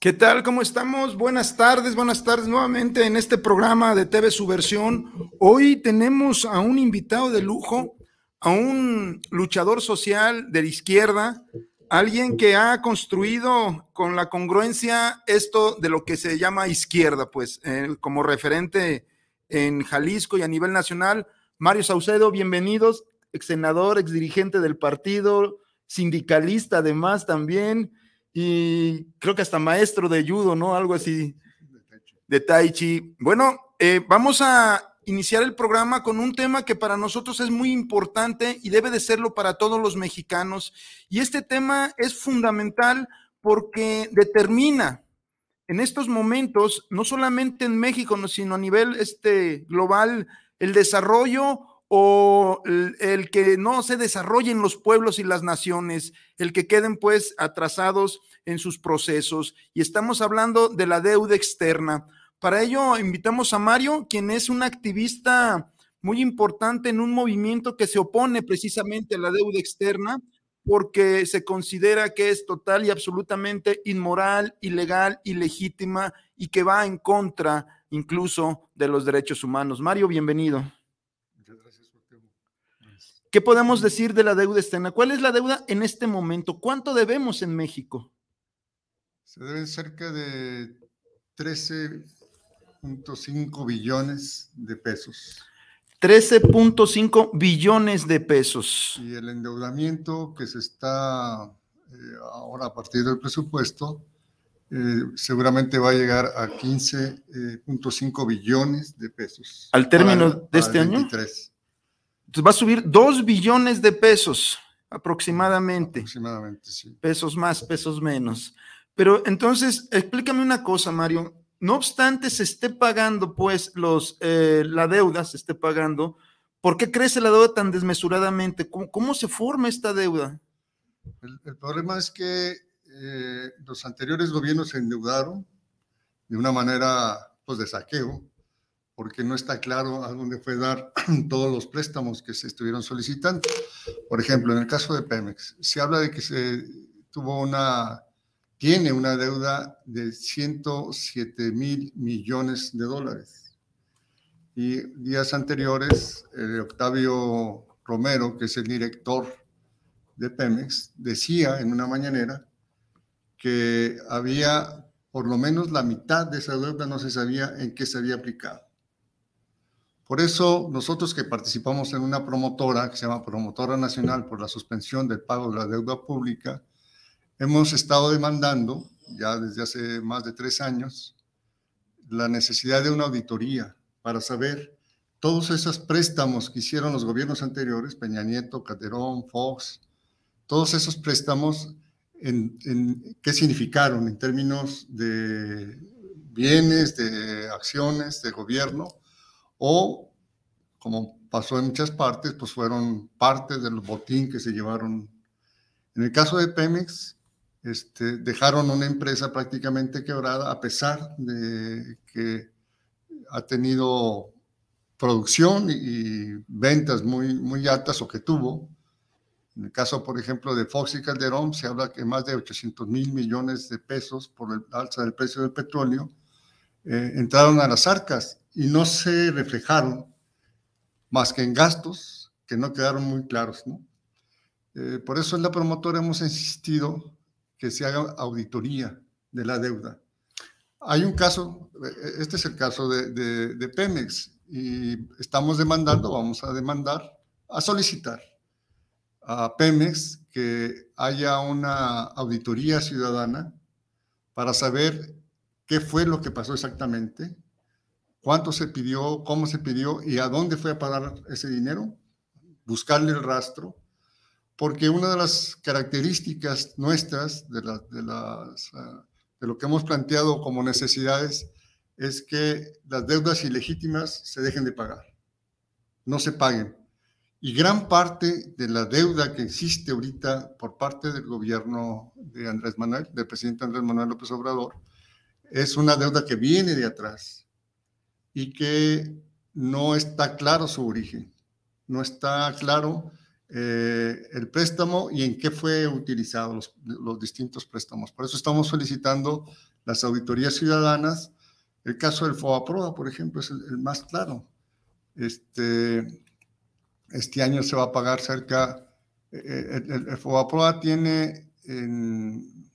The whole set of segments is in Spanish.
¿Qué tal? ¿Cómo estamos? Buenas tardes, buenas tardes nuevamente en este programa de TV Subversión. Hoy tenemos a un invitado de lujo, a un luchador social de la izquierda, alguien que ha construido con la congruencia esto de lo que se llama izquierda, pues como referente en Jalisco y a nivel nacional. Mario Saucedo, bienvenidos, ex senador, ex dirigente del partido, sindicalista además también y creo que hasta maestro de judo, ¿no? Algo así, de tai chi. Bueno, eh, vamos a iniciar el programa con un tema que para nosotros es muy importante y debe de serlo para todos los mexicanos. Y este tema es fundamental porque determina en estos momentos, no solamente en México, sino a nivel este, global, el desarrollo o el, que no se desarrollen los pueblos y las naciones, el que queden pues atrasados en sus procesos. Y estamos hablando de la deuda externa. Para ello invitamos a Mario, quien es un activista muy importante en un movimiento que se opone precisamente a la deuda externa porque se considera que es total y absolutamente inmoral, ilegal, ilegítima y que va en contra incluso de los derechos humanos. Mario, bienvenido. ¿Qué podemos decir de la deuda externa? ¿Cuál es la deuda en este momento? ¿Cuánto debemos en México? Se deben cerca de 13.5 billones de pesos. 13.5 billones de pesos. Y el endeudamiento que se está eh, ahora a partir del presupuesto eh, seguramente va a llegar a 15.5 billones de pesos. ¿Al término de este año? Entonces va a subir 2 billones de pesos aproximadamente. Aproximadamente, sí. Pesos más, pesos menos. Pero entonces, explícame una cosa, Mario. No obstante se esté pagando, pues, los, eh, la deuda se esté pagando, ¿por qué crece la deuda tan desmesuradamente? ¿Cómo, se forma esta deuda? El, problema es que eh, los anteriores gobiernos se endeudaron de una manera, pues, de saqueo, porque no está claro a dónde fue dar todos los préstamos que se estuvieron solicitando. Por ejemplo, en el caso de Pemex, se habla de que se tuvo una, tiene una deuda de 107 mil millones de dólares. Y días anteriores, Octavio Romero, que es el director de Pemex, decía en una mañanera que había por lo menos la mitad de esa deuda no se sabía en qué se había aplicado. Por eso nosotros que participamos en una promotora que se llama Promotora Nacional por la suspensión del pago de la deuda pública, hemos estado demandando ya desde hace más de tres años la necesidad de una auditoría para saber todos esos préstamos que hicieron los gobiernos anteriores, Peña Nieto, Calderón, Fox, todos esos préstamos, en, en, qué significaron en términos de bienes, de acciones, de gobierno, o, como pasó en muchas partes, pues fueron parte del botín que se llevaron. En el caso de Pemex, este, dejaron una empresa prácticamente quebrada a pesar de que ha tenido producción y ventas muy, muy altas o que tuvo. En el caso, por ejemplo, de Fox y Calderón, se habla que más de 800 mil millones de pesos por el alza del precio del petróleo eh, entraron a las arcas y no se reflejaron más que en gastos que no quedaron muy claros. ¿no? Eh, por eso en la promotora hemos insistido que se haga auditoría de la deuda. Hay un caso, eh, este es el caso de, de, Pemex, y estamos demandando, vamos a demandar, a solicitar a Pemex que haya una auditoría ciudadana para saber qué fue lo que pasó exactamente, cuánto se pidió, cómo se pidió y a dónde fue a pagar ese dinero, buscarle el rastro, porque una de las características nuestras ah, de lo que hemos planteado como necesidades es que las deudas ilegítimas se dejen de pagar, no se paguen. Y gran parte de la deuda que existe ahorita por parte del gobierno de Andrés Manuel, del presidente Andrés Manuel López Obrador, es una deuda que viene de atrás y que no está claro su origen, no está claro eh, el préstamo y en qué fue utilizado los, los, distintos préstamos. Por eso estamos solicitando las auditorías ciudadanas. El caso del FOAPROA, por ejemplo, es el, más claro. Este, este año se va a pagar cerca, eh, eh, el, el, FOAPROA tiene un,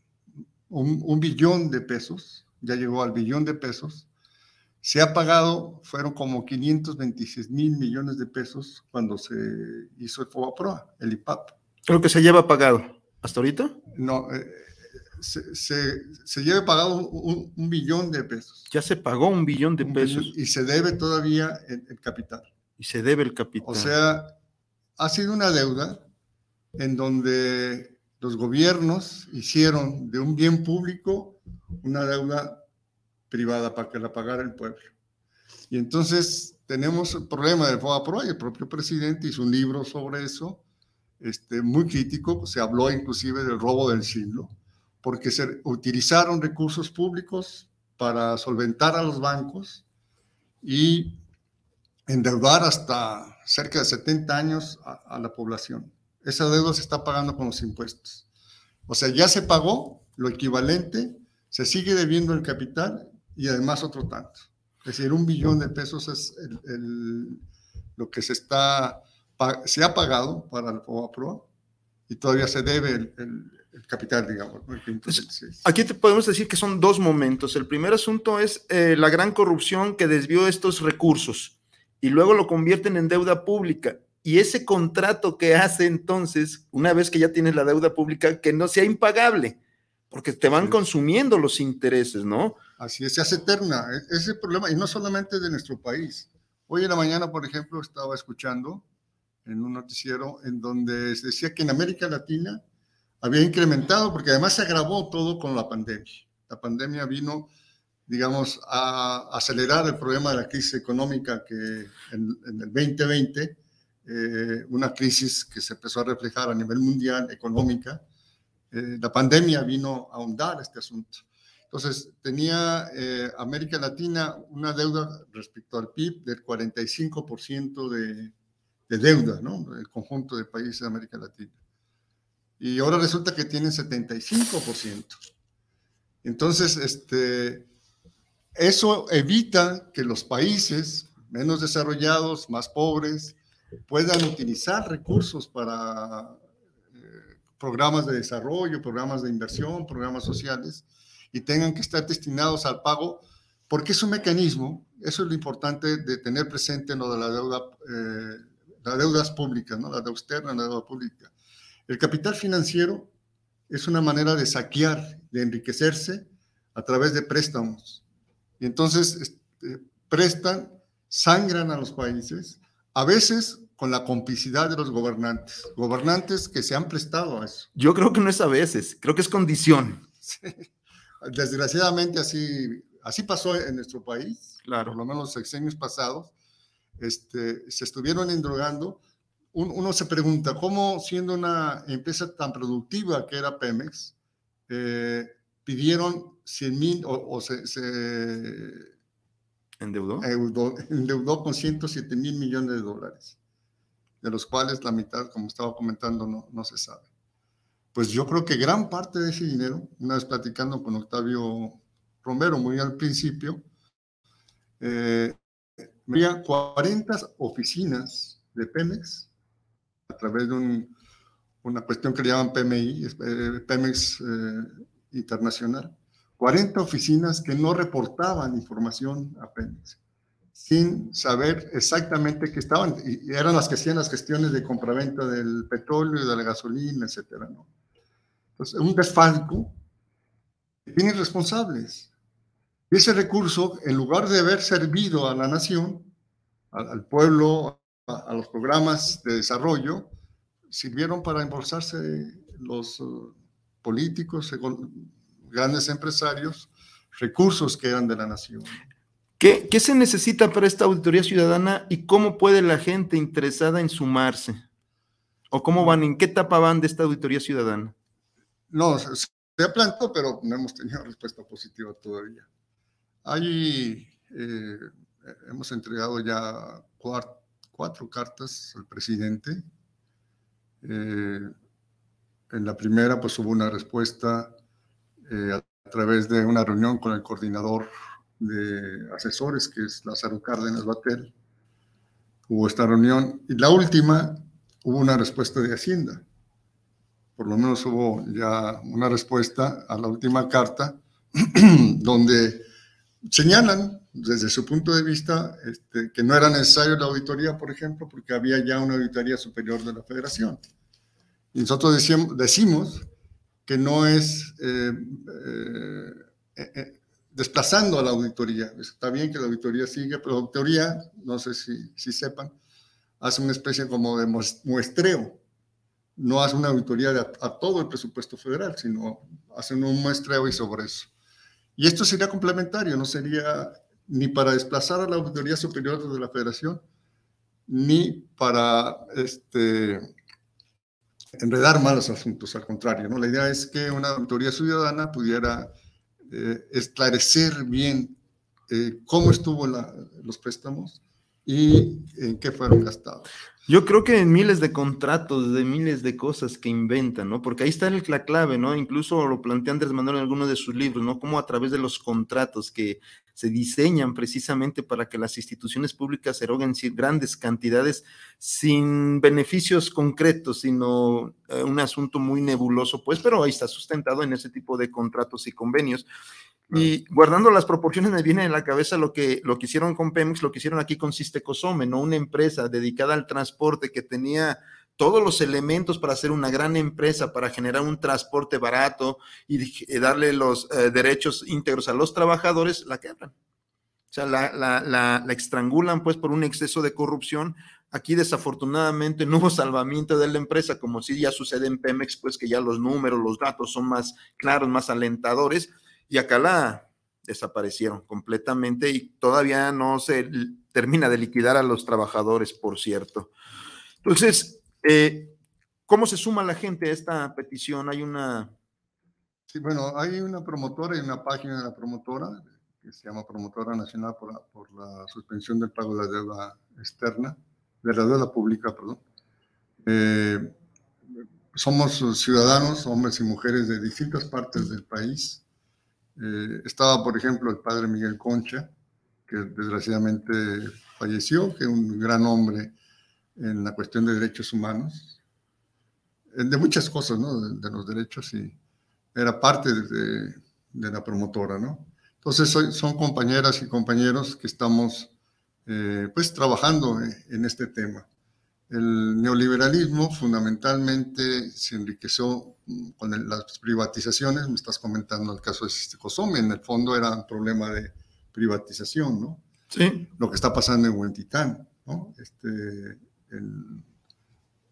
un billón de pesos, ya llegó al billón de pesos, se ha pagado, fueron como 526 mil millones de pesos cuando se hizo el FOBAPROA, el IPAP. Creo que se lleva pagado. ¿Hasta ahorita? No, eh, se, se, lleva pagado un, un, billón de pesos. Ya se pagó un billón de pesos. y se debe todavía el, el, capital. Y se debe el capital. O sea, ha sido una deuda en donde los gobiernos hicieron de un bien público una deuda privada para que la pagara el pueblo. Y entonces tenemos el problema del FOAPRO y el propio presidente hizo un libro sobre eso, este, muy crítico, se habló inclusive del robo del siglo, porque se utilizaron recursos públicos para solventar a los bancos y endeudar hasta cerca de 70 años a, a la población. Esa deuda se está pagando con los impuestos. O sea, ya se pagó lo equivalente, se sigue debiendo el capital y además otro tanto. Es decir, un billón de pesos es el, el, lo que se, está, se ha pagado para el FOBAPROA y todavía se debe el, el capital, digamos. Entonces, aquí te podemos decir que son dos momentos. El primer asunto es eh, la gran corrupción que desvió estos recursos y luego lo convierten en deuda pública. Y ese contrato que hace entonces, una vez que ya tienes la deuda pública, que no sea impagable, porque te van consumiendo los intereses, ¿no? Así es, se hace eterna. E-, ese problema, y no solamente de nuestro país. Hoy en la mañana, por ejemplo, estaba escuchando en un noticiero en donde se decía que en América Latina había incrementado, porque además se agravó todo con la pandemia. La pandemia vino, digamos, a acelerar el problema de la crisis económica que en, en el 2020, eh, una crisis que se empezó a reflejar a nivel mundial, económica. Eh, la pandemia vino a ahondar este asunto. Entonces, tenía eh, América Latina una deuda respecto al PIB del 45% de, de deuda, ¿no? El conjunto de países de América Latina. Y ahora resulta que tienen 75%. Entonces, este, eso evita que los países menos desarrollados, más pobres, puedan utilizar recursos para programas de desarrollo, programas de inversión, programas sociales, y tengan que estar destinados al pago, porque es un mecanismo, eso es lo importante de tener presente en lo de la deuda, eh, las deudas públicas, ¿no? la deuda externa, la deuda pública. El capital financiero es una manera de saquear, de enriquecerse a través de préstamos. Y entonces este, prestan, sangran a los países, a veces con la complicidad de los gobernantes, gobernantes que se han prestado a eso. Yo creo que no es a veces, creo que es condición. Sí. Desgraciadamente así, así pasó en nuestro país, claro. por lo menos los sexenios pasados, este, se estuvieron endrogando. Un, uno se pregunta, ¿cómo siendo una empresa tan productiva que era Pemex, eh, pidieron 100 mil o, o, se, se ¿Endeudó? Endeudó, endeudó con 107 mil millones de dólares, de los cuales la mitad, como estaba comentando, no, no se sabe. Pues yo creo que gran parte de ese dinero, una vez platicando con Octavio Romero muy al principio, eh, había 40 oficinas de Pemex a través de un, una cuestión que le llaman PMI, eh, Pemex eh, Internacional, 40 oficinas que no reportaban información a Pemex, sin saber exactamente qué estaban, y eran las que hacían las gestiones de compraventa del petróleo de la gasolina, etcétera, ¿no? Entonces, un desfalco tiene responsables. Y ese recurso, en lugar de haber servido a la nación, al, pueblo, a, los programas de desarrollo, sirvieron para embolsarse los uh, políticos, grandes empresarios, recursos que eran de la nación. ¿Qué, ¿Qué, se necesita para esta auditoría ciudadana y cómo puede la gente interesada en sumarse? ¿O cómo van, en qué etapa van de esta auditoría ciudadana? No, se, ha planteado, pero no hemos tenido respuesta positiva todavía. Hay, eh, hemos entregado ya cuatro, cartas al presidente. Eh, en la primera, pues hubo una respuesta eh, a través de una reunión con el coordinador de asesores, que es Lázaro Cárdenas Batel. Hubo esta reunión. Y la última, hubo una respuesta de Hacienda. Por lo menos hubo ya una respuesta a la última carta, donde señalan desde su punto de vista este, que no era necesario la auditoría, por ejemplo, porque había ya una auditoría superior de la federación. Y nosotros decimos, decimos que no es eh, eh, eh, desplazando a la auditoría. Está bien que la auditoría siga, pero la auditoría, no sé si, si sepan, hace una especie como de muestreo. No hace una auditoría a, todo el presupuesto federal, sino hace un muestreo y sobre eso. Y esto sería complementario, no sería ni para desplazar a la auditoría superior de la federación, ni para este, enredar malos asuntos, al contrario, ¿no? La idea es que una auditoría ciudadana pudiera eh, esclarecer bien eh, cómo estuvo los préstamos y en qué fueron gastados. Yo creo que en miles de contratos, de miles de cosas que inventan, ¿no? Porque ahí está la clave, ¿no? Incluso lo plantea Andrés Manuel en alguno de sus libros, ¿no? Como a través de los contratos que se diseñan precisamente para que las instituciones públicas eroguen grandes cantidades sin beneficios concretos, sino eh, un asunto muy nebuloso, pues, pero ahí está sustentado en ese tipo de contratos y convenios. Y guardando las proporciones me viene en la cabeza lo que, lo que hicieron con Pemex, lo que hicieron aquí con Sistecosome, ¿no? Una empresa dedicada al transporte que tenía todos los elementos para ser una gran empresa, para generar un transporte barato y darle los eh, derechos íntegros a los trabajadores, la quebran. O sea, la, la, la, la, estrangulan pues por un exceso de corrupción. Aquí desafortunadamente no hubo salvamiento de la empresa, como sí ya sucede en Pemex, pues que ya los números, los datos son más claros, más alentadores y acá la desaparecieron completamente y todavía no se termina de liquidar a los trabajadores, por cierto. Entonces, eh, ¿cómo se suma la gente a esta petición? Hay una... Sí, bueno, hay una promotora y una página de la promotora que se llama Promotora Nacional por la, por la suspensión del pago de la deuda externa, de la deuda pública, perdón. Eh, somos ciudadanos, hombres y mujeres de distintas partes del país, eh, estaba, por ejemplo, el padre Miguel Concha, que desgraciadamente falleció, que es un gran hombre en la cuestión de derechos humanos, de muchas cosas, ¿no? De, los derechos y era parte de, la promotora, ¿no? Entonces son compañeras y compañeros que estamos eh, pues trabajando en este tema. El neoliberalismo fundamentalmente se enriqueció con las privatizaciones, me estás comentando el caso de Sistecosome, en el fondo era un problema de privatización, ¿no? Sí. Lo que está pasando en Huentitán, ¿no? Este,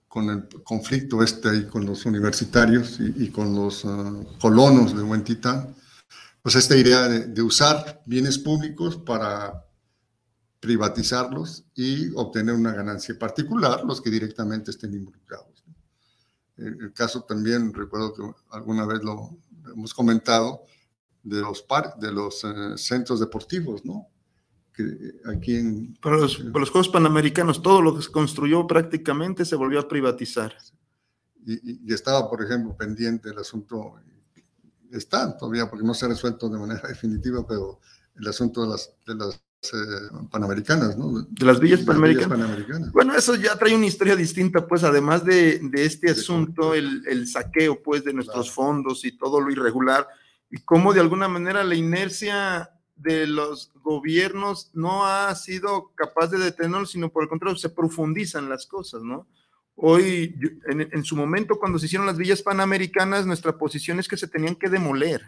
con el conflicto este ahí con los universitarios y, con los ah, colonos de Huentitán, pues esta idea de usar bienes públicos para privatizarlos y obtener una ganancia particular, los que directamente estén involucrados. El, caso también, recuerdo que alguna vez lo hemos comentado, de los, par, de los eh, centros deportivos, ¿no? Que aquí en... Para los, los, Juegos Panamericanos, todo lo que se construyó prácticamente se volvió a privatizar. Y, y, estaba, por ejemplo, pendiente el asunto, está todavía, porque no se ha resuelto de manera definitiva, pero el asunto de las, de las eh, panamericanas, ¿no? De las villas, panamericanas. Bueno, eso ya trae una historia distinta, pues además de, de este asunto, el, el, saqueo, pues, de nuestros fondos y todo lo irregular, y cómo de alguna manera la inercia de los gobiernos no ha sido capaz de detenerlo, sino por el contrario, se profundizan las cosas, ¿no? Hoy, en, en, su momento, cuando se hicieron las villas panamericanas, nuestra posición es que se tenían que demoler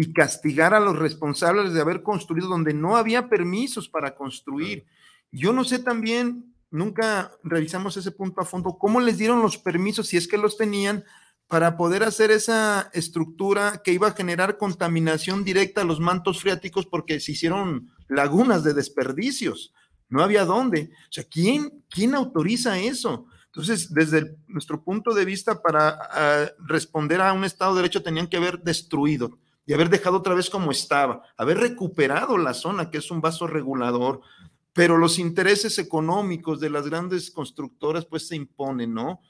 y castigar a los responsables de haber construido donde no había permisos para construir. Yo no sé también, nunca revisamos ese punto a fondo, cómo les dieron los permisos, si es que los tenían, para poder hacer esa estructura que iba a generar contaminación directa a los mantos freáticos porque se hicieron lagunas de desperdicios. No había dónde. O sea, ¿quién, quién autoriza eso? Entonces, desde nuestro punto de vista, para ah, responder a un Estado de Derecho tenían que haber destruido y haber dejado otra vez como estaba, haber recuperado la zona, que es un vaso regulador, pero los intereses económicos de las grandes constructoras pues se imponen, ¿no?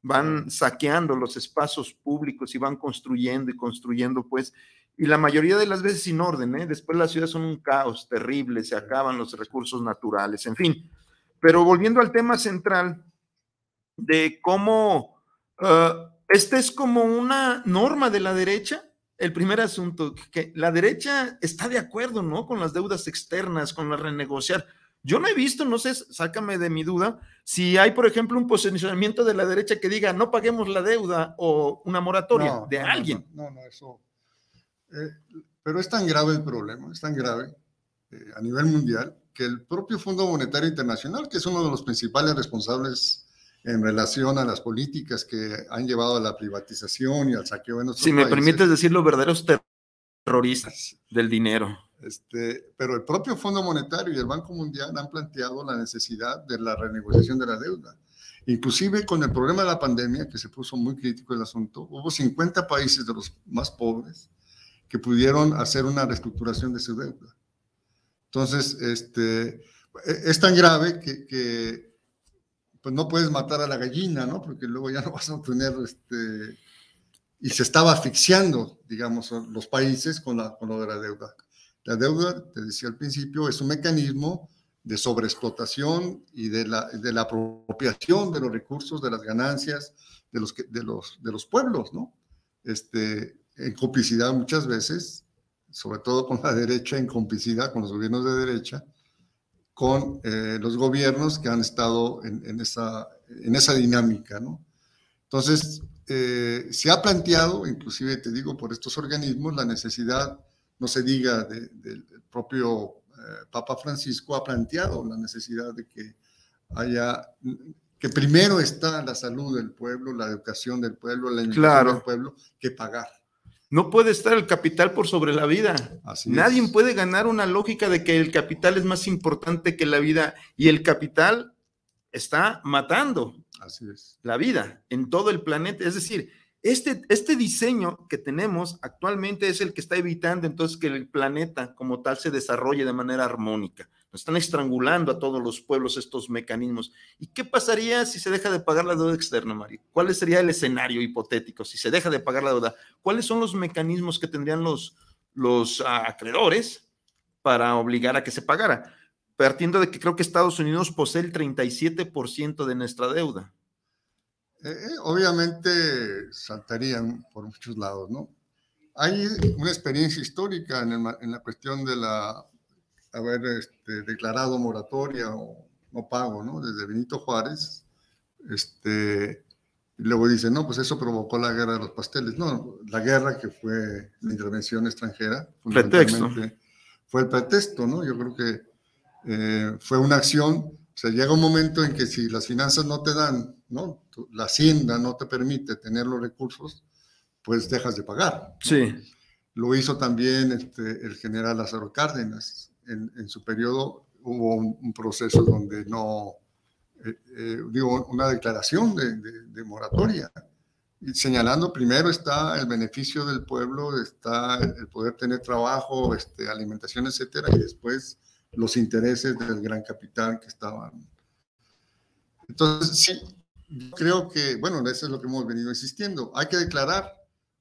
Van saqueando los espacios públicos y van construyendo y construyendo, pues, y la mayoría de las veces sin orden, ¿eh? Después las ciudades son un caos terrible, se acaban los recursos naturales, en fin. Pero volviendo al tema central de cómo uh, esta es como una norma de la derecha, el primer asunto, que la derecha está de acuerdo, ¿no? Con las deudas externas, con la renegociar. Yo no he visto, no sé, sácame de mi duda, si hay, por ejemplo, un posicionamiento de la derecha que diga no paguemos la deuda o una moratoria de alguien. No, no, eso. Eh, pero es tan grave el problema, es tan grave eh, a nivel mundial que el propio Fondo Monetario Internacional, que es uno de los principales responsables en relación a las políticas que han llevado a la privatización y al saqueo en nuestros Si me permites decir los verdaderos terroristas del dinero. Este, pero el propio Fondo Monetario y el Banco Mundial han planteado la necesidad de la renegociación de la deuda. Inclusive con el problema de la pandemia, que se puso muy crítico el asunto, hubo 50 países de los más pobres que pudieron hacer una reestructuración de su deuda. Entonces, este, e, es tan grave que, que pues no puedes matar a la gallina, ¿no? Porque luego ya no vas a obtener, este, y se estaba asfixiando, digamos, los países con, la, con lo de la deuda. La deuda, te decía al principio, es un mecanismo de sobreexplotación y de la, de la apropiación de los recursos, de las ganancias de los, de los, de los pueblos, ¿no? Este, en complicidad muchas veces, sobre todo con la derecha, en complicidad con los gobiernos de derecha, con eh, los gobiernos que han estado en, esa, en esa dinámica, ¿no? Entonces, eh, se ha planteado, inclusive te digo, por estos organismos, la necesidad, no se diga, del propio eh, Papa Francisco ha planteado la necesidad de que haya, que primero está la salud del pueblo, la educación del pueblo, la educación del pueblo, que pagar. No puede estar el capital por sobre la vida. Nadie puede ganar una lógica de que el capital es más importante que la vida y el capital está matando la vida en todo el planeta. Es decir, este, este diseño que tenemos actualmente es el que está evitando entonces que el planeta como tal se desarrolle de manera armónica. Nos están estrangulando a todos los pueblos estos mecanismos. ¿Y qué pasaría si se deja de pagar la deuda externa, Mario? ¿Cuál sería el escenario hipotético si se deja de pagar la deuda? ¿Cuáles son los mecanismos que tendrían los, los acreedores para obligar a que se pagara? Partiendo de que creo que Estados Unidos posee el 37% de nuestra deuda. Eh, eh, obviamente saltarían por muchos lados, ¿no? Hay una experiencia histórica en la cuestión de la haber este, declarado moratoria o no pago, ¿no? Desde Benito Juárez, este, y luego dice, no, pues eso provocó la guerra de los pasteles. No, la guerra que fue la intervención extranjera, fundamentalmente, fue el pretexto, ¿no? Yo creo que eh, fue una acción, o sea, llega un momento en que si las finanzas no te dan, ¿no? La hacienda no te permite tener los recursos, pues dejas de pagar. Sí. Lo hizo también este, el general Lázaro Cárdenas en, su periodo hubo un, proceso donde no, eh, eh, digo, una declaración de, moratoria, y señalando primero está el beneficio del pueblo, está el poder tener trabajo, este, alimentación, etcétera, y después los intereses del gran capital que estaban. Entonces, sí, creo que, bueno, eso es lo que hemos venido insistiendo. Hay que declarar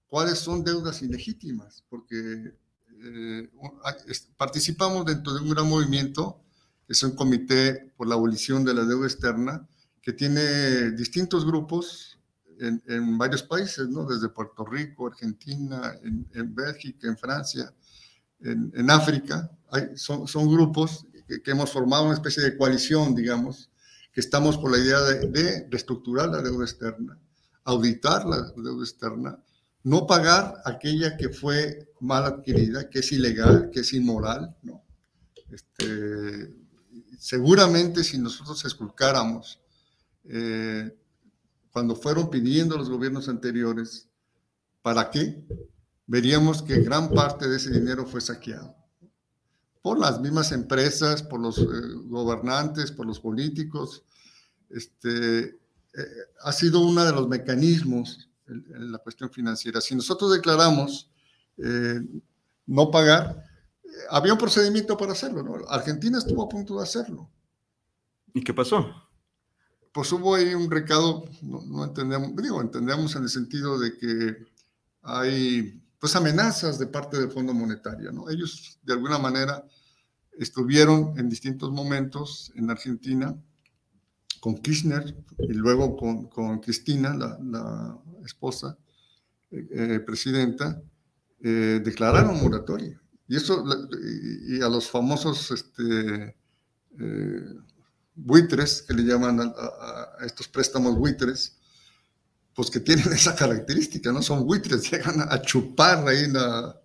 cuáles son deudas ilegítimas, porque eh, participamos dentro de un gran movimiento, es un comité por la abolición de la deuda externa, que tiene distintos grupos en, varios países, ¿no? desde Puerto Rico, Argentina, en, Bélgica, en Francia, en, África. Hay, son, son, grupos que, hemos formado una especie de coalición, digamos, que estamos por la idea de, de reestructurar la deuda externa, auditar la deuda externa, no pagar aquella que fue mal adquirida, que es ilegal, que es inmoral, ¿no? Este, seguramente si nosotros esculcáramos eh, cuando fueron pidiendo los gobiernos anteriores, ¿para qué? Veríamos que gran parte de ese dinero fue saqueado por las mismas empresas, por los eh, gobernantes, por los políticos. Este, eh, ha sido uno de los mecanismos en, la cuestión financiera. Si nosotros declaramos no pagar, había un procedimiento para hacerlo, ¿no? Argentina estuvo a punto de hacerlo. ¿Y qué pasó? Pues hubo ahí un recado, no, entendemos, digo, entendemos en el sentido de que hay pues amenazas de parte del Fondo Monetario, ¿no? Ellos de alguna manera estuvieron en distintos momentos en Argentina con Kirchner y luego con, con Cristina, la, esposa, eh, eh, presidenta, eh, declararon moratoria. Y eso, y a los famosos este, eh, buitres, que le llaman a, estos préstamos buitres, pues que tienen esa característica, ¿no? Son buitres, llegan a chupar ahí la,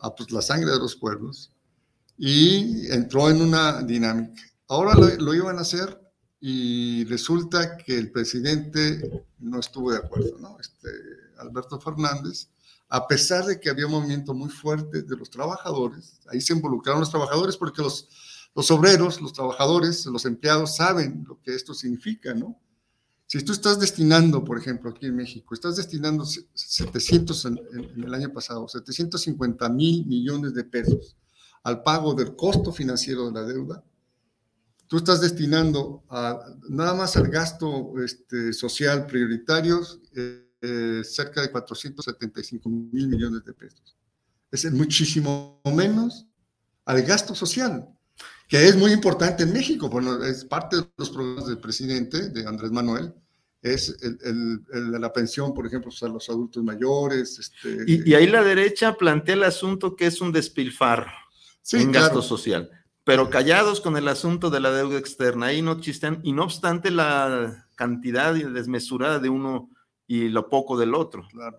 a, pues, la sangre de los pueblos. Y entró en una dinámica. Ahora lo, lo iban a hacer y resulta que el presidente no estuvo de acuerdo, ¿no? Este, Alberto Fernández a pesar de que había un movimiento muy fuerte de los trabajadores, ahí se involucraron los trabajadores porque los, los obreros, los trabajadores, los empleados saben lo que esto significa, ¿no? Si tú estás destinando, por ejemplo, aquí en México, estás destinando 700 en, el año pasado, 750 mil millones de pesos al pago del costo financiero de la deuda, tú estás destinando a, nada más al gasto este, social prioritario eh, eh, cerca de 475 mil millones de pesos. Es muchísimo menos al gasto social, que es muy importante en México, bueno, es parte de los programas del presidente, de Andrés Manuel, es el, la pensión, por ejemplo, a los adultos mayores. Este, y, ahí la derecha plantea el asunto que es un despilfarro en gasto social, pero callados con el asunto de la deuda externa, ahí no chistan, y no obstante la cantidad desmesurada de uno y lo poco del otro. Claro.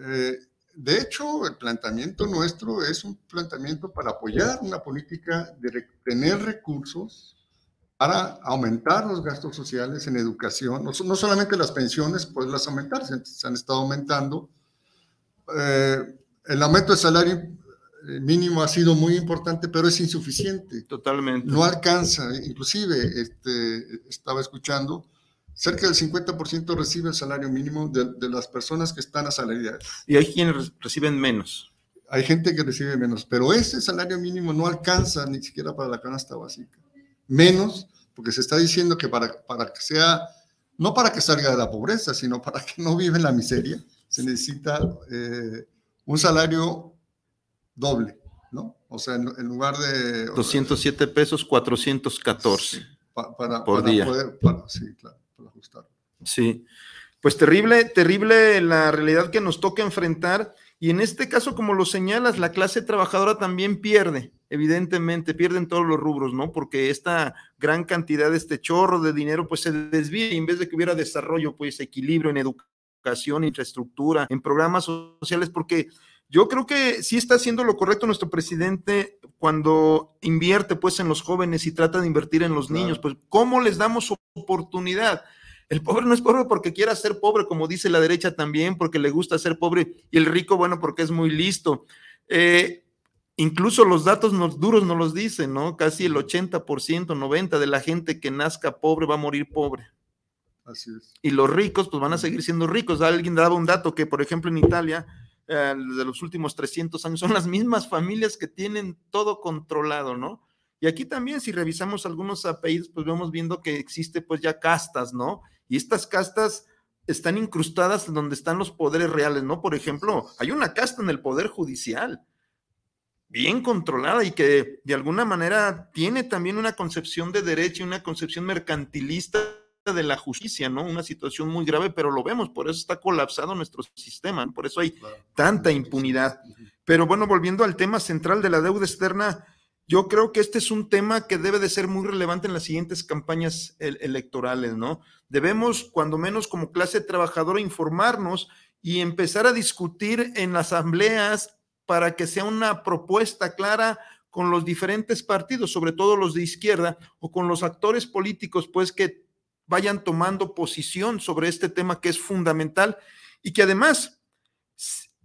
Eh, de hecho, el planteamiento nuestro es un planteamiento para apoyar una política de tener recursos para aumentar los gastos sociales en educación, no, solamente las pensiones, poderlas aumentar, se, han estado aumentando. Eh, el aumento del salario mínimo ha sido muy importante, pero es insuficiente. Totalmente. No alcanza, inclusive este, estaba escuchando cerca del 50% recibe el salario mínimo de, las personas que están asalariadas. Y hay quienes reciben menos. Hay gente que recibe menos, pero ese salario mínimo no alcanza ni siquiera para la canasta básica. Menos, porque se está diciendo que para, para que sea, no para que salga de la pobreza, sino para que no viva en la miseria, se necesita eh, un salario doble, ¿no? O sea, en, lugar de... 207 pesos, 414 para, por día. Poder, sí, claro ajustar. Sí, pues terrible, terrible la realidad que nos toca enfrentar. Y en este caso, como lo señalas, la clase trabajadora también pierde, evidentemente, pierden todos los rubros, ¿no? Porque esta gran cantidad, de este chorro de dinero, pues se desvía y en vez de que hubiera desarrollo, pues equilibrio en educación, infraestructura, en programas sociales, porque yo creo que sí está haciendo lo correcto nuestro presidente cuando invierte pues en los jóvenes y trata de invertir en los niños, pues ¿cómo les damos oportunidad? El pobre no es pobre porque quiera ser pobre, como dice la derecha también, porque le gusta ser pobre, y el rico, bueno, porque es muy listo. Eh, incluso los datos duros nos los dicen, ¿no? Casi el 80%, 90% de la gente que nazca pobre va a morir pobre. Así es. Y los ricos, pues van a seguir siendo ricos. Alguien daba un dato que, por ejemplo, en Italia, eh, de los últimos 300 años, son las mismas familias que tienen todo controlado, ¿no? Y aquí también, si revisamos algunos apellidos, pues vemos viendo que existe pues ya castas, ¿no? Y estas castas están incrustadas donde están los poderes reales, ¿no? Por ejemplo, hay una casta en el poder judicial, bien controlada y que de alguna manera tiene también una concepción de derecho y una concepción mercantilista de la justicia, ¿no? Una situación muy grave, pero lo vemos, por eso está colapsado nuestro sistema, por eso hay tanta impunidad. Pero bueno, volviendo al tema central de la deuda externa, yo creo que este es un tema que debe de ser muy relevante en las siguientes campañas electorales, ¿no? Debemos, cuando menos como clase trabajadora, informarnos y empezar a discutir en asambleas para que sea una propuesta clara con los diferentes partidos, sobre todo los de izquierda, o con los actores políticos, pues que vayan tomando posición sobre este tema que es fundamental y que además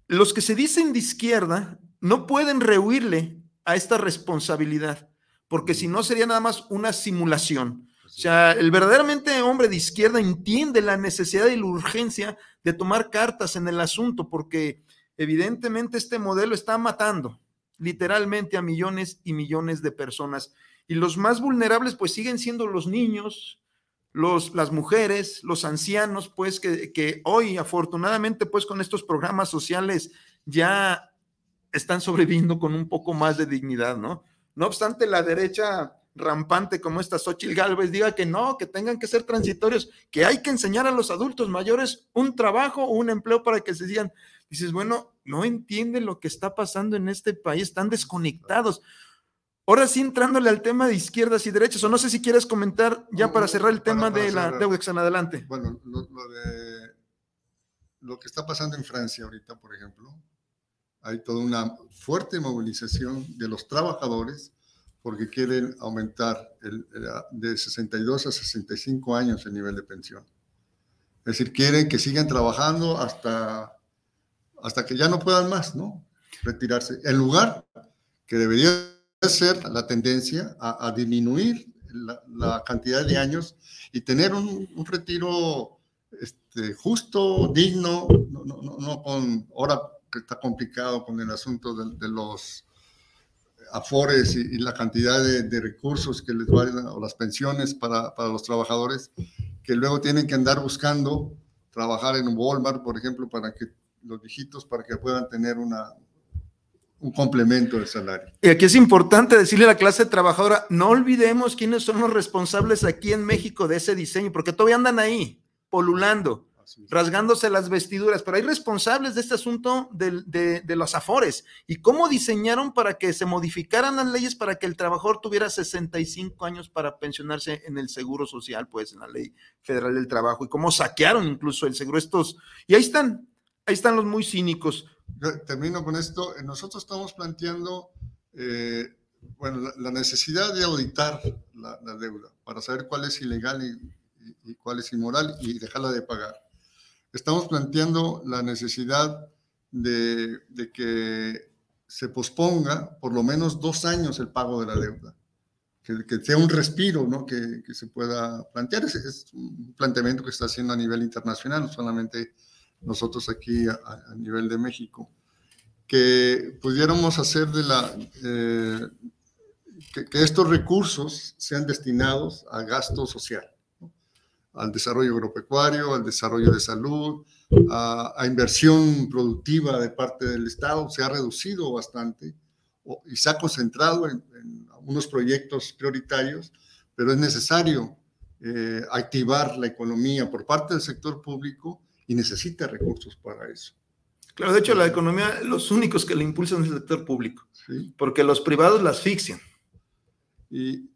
los que se dicen de izquierda no pueden rehuirle a esta responsabilidad, porque si no sería nada más una simulación. O sea, el verdaderamente hombre de izquierda entiende la necesidad y la urgencia de tomar cartas en el asunto, porque evidentemente este modelo está matando literalmente a millones y millones de personas. Y los más vulnerables pues siguen siendo los niños, los, las mujeres, los ancianos, pues que, que hoy afortunadamente pues con estos programas sociales ya están sobreviviendo con un poco más de dignidad, ¿no? No obstante, la derecha rampante como esta Xochitl Galvez diga que no, que tengan que ser transitorios, que hay que enseñar a los adultos mayores un trabajo o un empleo para que se sigan. Dices, bueno, no entienden lo que está pasando en este país, están desconectados. Ahora sí, entrándole al tema de izquierdas y derechas, o no sé si quieres comentar ya para cerrar el tema de la Deudex en adelante. Bueno, lo, de lo que está pasando en Francia ahorita, por ejemplo, hay toda una fuerte movilización de los trabajadores porque quieren aumentar el, de 62 a 65 años el nivel de pensión. Es decir, quieren que sigan trabajando hasta hasta que ya no puedan más, ¿no? Retirarse. En lugar que debería ser la tendencia a, disminuir la, cantidad de años y tener un, retiro este, justo, digno, no, no, no, con, ahora que está complicado con el asunto de, los afores y, la cantidad de, recursos que les valen, o las pensiones para, para los trabajadores, que luego tienen que andar buscando trabajar en Walmart, por ejemplo, para que los viejitos para que puedan tener una, un complemento del salario. Y aquí es importante decirle a la clase trabajadora, no olvidemos quiénes son los responsables aquí en México de ese diseño, porque todavía andan ahí, polulando, rasgándose las vestiduras, pero hay responsables de este asunto de, de, de, los afores y cómo diseñaron para que se modificaran las leyes para que el trabajador tuviera 65 años para pensionarse en el seguro social, pues en la ley federal del trabajo, y cómo saquearon incluso el seguro estos, y ahí están, Ahí están los muy cínicos. Termino con esto. Nosotros estamos planteando, eh, bueno, la, necesidad de auditar la, deuda para saber cuál es ilegal y, cuál es inmoral y dejarla de pagar. Estamos planteando la necesidad de, que se posponga por lo menos dos años el pago de la deuda. Que, sea un respiro ¿no? que, se pueda plantear. Es, es, un planteamiento que está haciendo a nivel internacional, no solamente nosotros aquí a, nivel de México, que pudiéramos hacer de la, eh, que, estos recursos sean destinados a gasto social, al desarrollo agropecuario, al desarrollo de salud, a, inversión productiva de parte del Estado, se ha reducido bastante y se ha concentrado en, unos proyectos prioritarios, pero es necesario eh, activar la economía por parte del sector público y necesita recursos para eso. Claro, de hecho, la economía, los únicos que la impulsan es el sector público, porque los privados la asfixian. Y,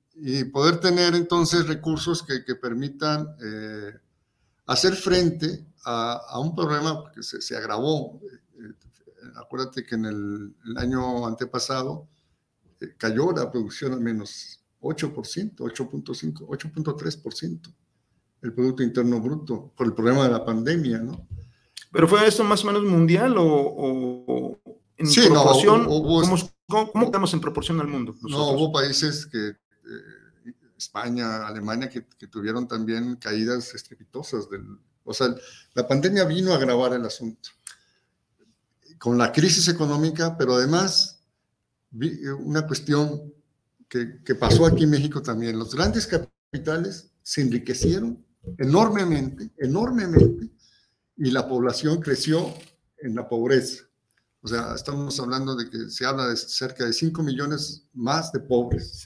poder tener entonces recursos que, que permitan eh, hacer frente a, un problema que se, agravó. Eh, acuérdate que en el, año antepasado eh, cayó la producción al menos 8%, 8.5, 8.3% el Producto Interno Bruto por el problema de la pandemia, ¿no? ¿Pero fue esto más o menos mundial o, en proporción? ¿cómo, estamos en proporción al mundo? No, hubo países que, eh, España, Alemania, que, tuvieron también caídas estrepitosas. Del, o sea, la pandemia vino a agravar el asunto. Con la crisis económica, pero además una cuestión que, que pasó aquí en México también. Los grandes capitales se enriquecieron enormemente, enormemente, y la población creció en la pobreza. O sea, estamos hablando de que se habla de cerca de 5 millones más de pobres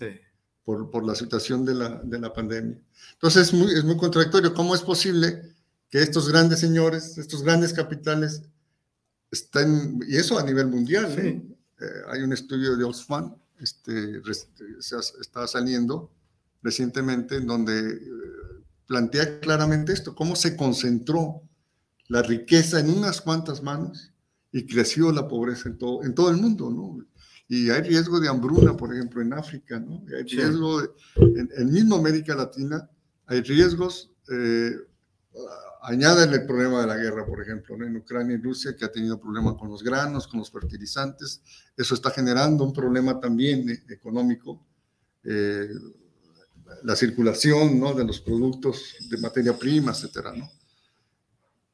por, por, la situación de la, de la pandemia. Entonces es muy, es muy contradictorio. ¿Cómo es posible que estos grandes señores, estos grandes capitales, estén, y eso a nivel mundial, ¿eh? Eh, hay un estudio de Oxfam, este, está saliendo recientemente, en donde plantea claramente esto, cómo se concentró la riqueza en unas cuantas manos y creció la pobreza en todo, en todo el mundo, ¿no? Y hay riesgo de hambruna, por ejemplo, en África, ¿no? Hay riesgo, en, en mismo América Latina, hay riesgos, eh, añaden el problema de la guerra, por ejemplo, en Ucrania y Rusia, que ha tenido problemas con los granos, con los fertilizantes, eso está generando un problema también eh, económico. Eh, la circulación ¿no? de los productos de materia prima, etcétera, ¿no?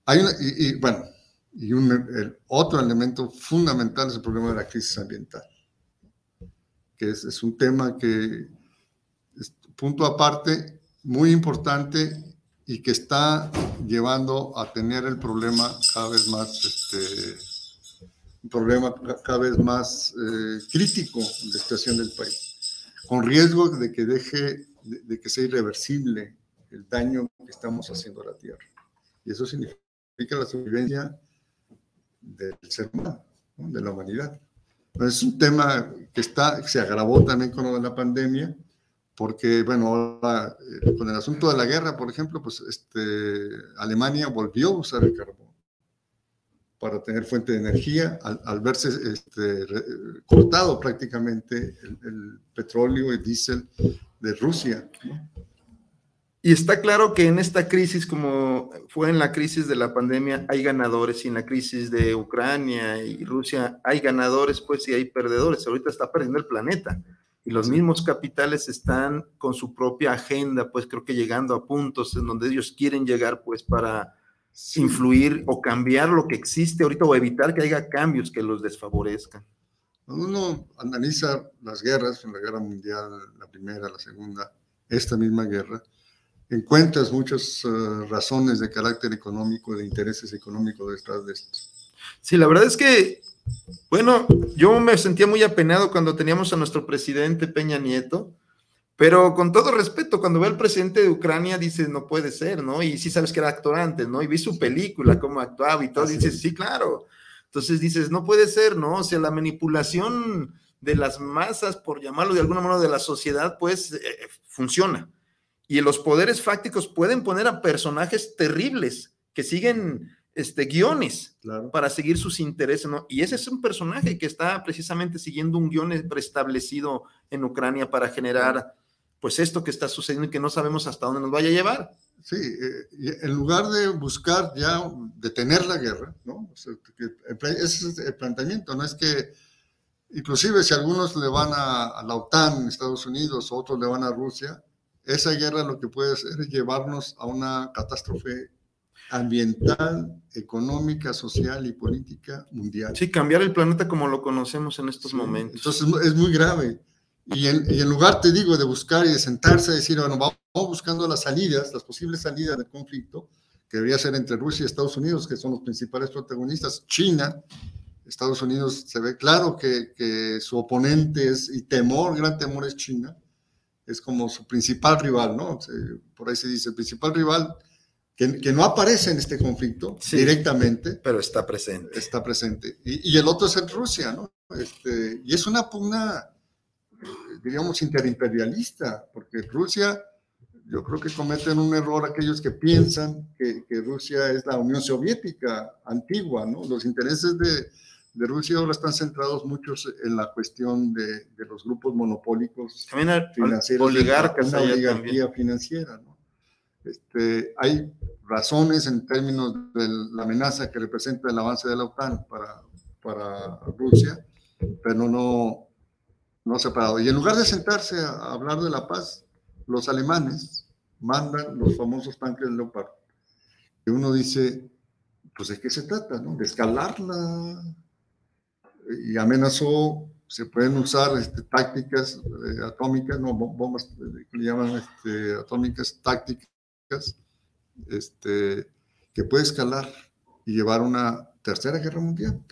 Hay y, bueno, y un, el otro elemento fundamental es el problema de la crisis ambiental, que es, es un tema que, es punto aparte, muy importante y que está llevando a tener el problema cada vez más, este, problema cada vez más eh, crítico en la situación del país, con riesgo de que deje, de, que sea irreversible el daño que estamos haciendo a la tierra. Y eso significa la supervivencia del ser humano, de la humanidad. es un tema que está, se agravó también con la pandemia porque, bueno, eh, con el asunto de la guerra, por ejemplo, pues este, Alemania volvió a usar el carbón para tener fuente de energía al, verse este, cortado prácticamente el, petróleo y diésel de Rusia. Y está claro que en esta crisis, como fue en la crisis de la pandemia, hay ganadores y en la crisis de Ucrania y Rusia hay ganadores, pues, y hay perdedores. Ahorita está perdiendo el planeta y los mismos capitales están con su propia agenda, pues creo que llegando a puntos en donde ellos quieren llegar, pues para influir o cambiar lo que existe ahorita o evitar que haya cambios que los desfavorezcan. Cuando uno analiza las guerras, en la guerra mundial, la primera, la segunda, esta misma guerra, encuentras muchas eh, razones de carácter económico, de intereses económicos detrás de esto. Sí, la verdad es que bueno, yo me sentía muy apenado cuando teníamos a nuestro presidente Peña Nieto, pero con todo respeto, cuando ve al presidente de Ucrania, dice, no puede ser, ¿no? Y sí sabes que era actor antes, ¿no? Y vi su película, cómo actuaba y todo, dices, sí, claro. Entonces dices, no puede ser, ¿no? O sea, la manipulación de las masas, por llamarlo de alguna manera, de la sociedad, pues eh, funciona. Y los poderes fácticos pueden poner a personajes terribles que siguen este, guiones para seguir sus intereses, ¿no? Y ese es un personaje que está precisamente siguiendo un guion preestablecido en Ucrania para generar, pues, esto que está sucediendo y que no sabemos hasta dónde nos vaya a llevar. Sí, eh, en lugar de buscar ya detener la guerra, ¿no? ese es el planteamiento, ¿no? Es que inclusive si algunos le van a, a la OTAN, Estados Unidos, otros le van a Rusia, esa guerra lo que puede hacer es llevarnos a una catástrofe ambiental, económica, social y política mundial. Sí, cambiar el planeta como lo conocemos en estos momentos. Entonces es muy grave. Y en, y en, lugar, te digo, de buscar y de sentarse a decir, bueno, vamos buscando las salidas, las posibles salidas del conflicto, que debería ser entre Rusia y Estados Unidos, que son los principales protagonistas, China, Estados Unidos se ve claro que, que su oponente es, y temor, gran temor es China, es como su principal rival, ¿no? Por ahí se dice, el principal rival que, no aparece en este conflicto directamente. Pero está presente. Está presente. Y, el otro es Rusia, ¿no? Este, y es una pugna, diríamos, interimperialista, porque Rusia, yo creo que cometen un error aquellos que piensan que, Rusia es la Unión Soviética antigua, ¿no? Los intereses de, de Rusia ahora están centrados muchos en la cuestión de, de los grupos monopólicos financieros. Oligarcas. Una oligarquía financiera, ¿no? Este, hay razones en términos de la amenaza que representa el avance de la OTAN para, para Rusia, pero no, no separado. Y en lugar de sentarse a hablar de la paz, los alemanes mandan los famosos tanques Leopard. Y uno dice, pues de qué se trata, ¿no? De escalarla. Y amenazó, se pueden usar este, tácticas eh, atómicas, no, bombas eh, que le llaman este, atómicas tácticas este, que puede escalar y llevar una tercera guerra mundial,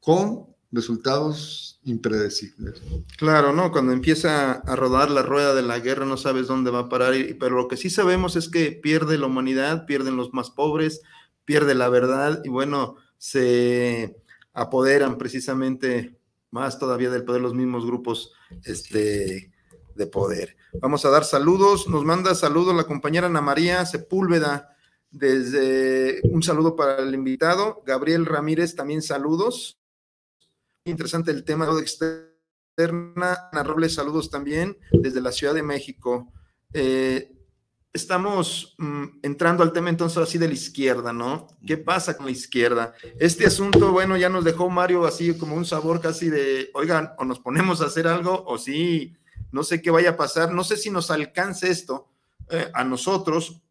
con resultados impredecibles. Claro, ¿no? Cuando empieza a rodar la rueda de la guerra no sabes dónde va a parar, pero lo que sí sabemos es que pierde la humanidad, pierden los más pobres, pierde la verdad y bueno, se apoderan precisamente más todavía del poder los mismos grupos este, de poder. Vamos a dar saludos. Nos manda saludos la compañera Ana María Sepúlveda. desde un saludo para el invitado. Gabriel Ramírez, también saludos. Interesante el tema de externa. Ana Robles, saludos también desde la Ciudad de México. Eh, estamos mm, entrando al tema entonces así de la izquierda, ¿no? ¿Qué pasa con la izquierda? Este asunto, bueno, ya nos dejó Mario así como un sabor casi de, oigan, o nos ponemos a hacer algo o sí, no sé qué vaya a pasar, no sé si nos alcance esto eh, a nosotros